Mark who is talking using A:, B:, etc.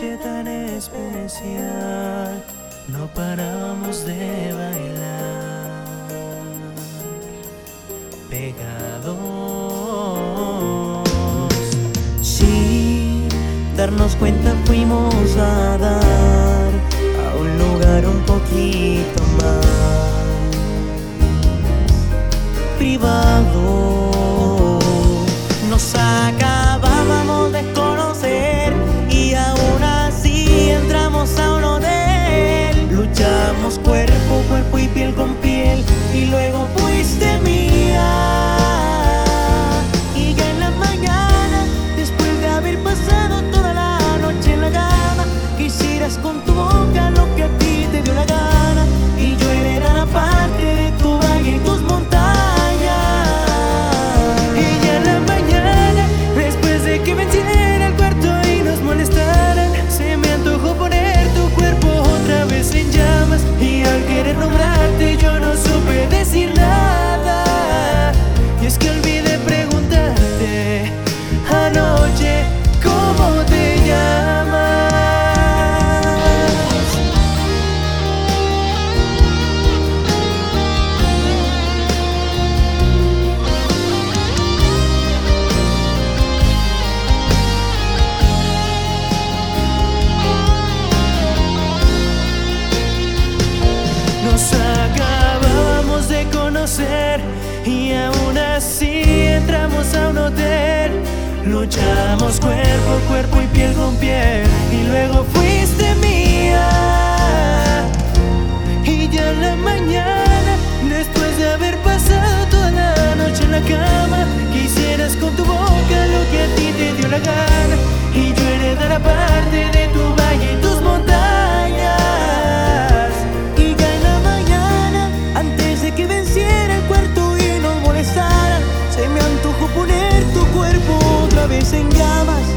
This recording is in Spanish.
A: tan especial no paramos de bailar pegados. Sin darnos cuenta fuimos a dar a un lugar un poquito más privado. luchamos cuerpo, cuerpo y piel con piel. Y luego fuiste mi sem gamas.